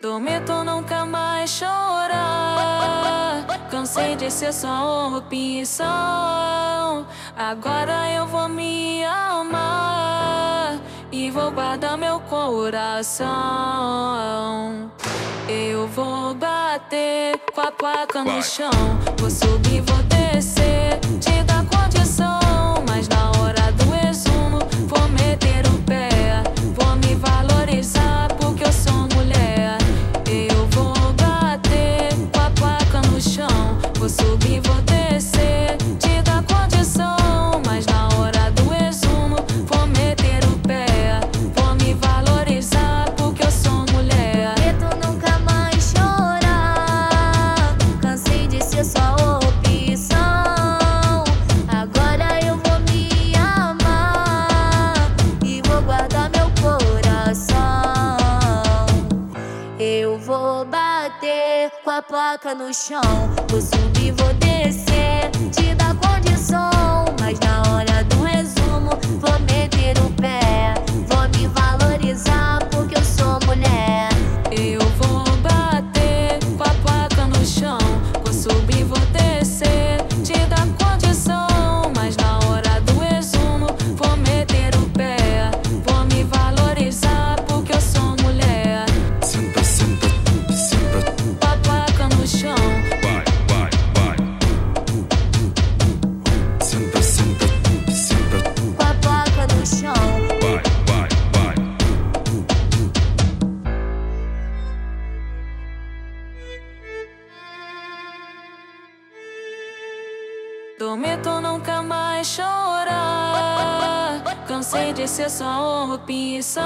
Prometo nunca mais chorar. Cansei de ser só opção. Agora eu vou me amar e vou guardar meu coração. Eu vou bater com a placa no chão. Vou subir, vou descer, ser só opção. Agora eu vou me amar e vou guardar meu coração. Eu vou bater com a placa no chão. Vou subir, vou descer, te dar condição. Mas na hora do resumo, vou meter o pé. Vou me valorizar porque eu sou mulher. Eu vou bater com a placa no chão. Prometo nunca mais chorar. Cansei de ser só opção.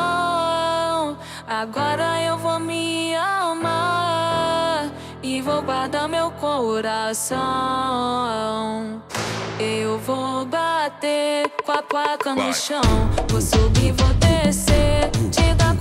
Agora eu vou me amar e vou guardar meu coração. Eu vou bater com a placa no chão. Vou subir, vou descer, te dar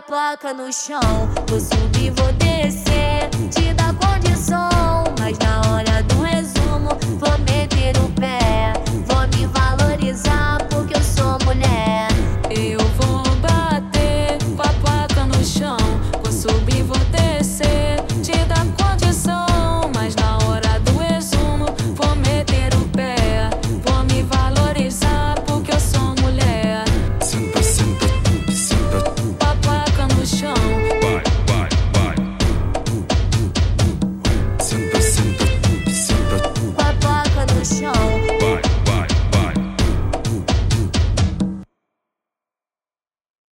Placa no chão. Vou subir, vou.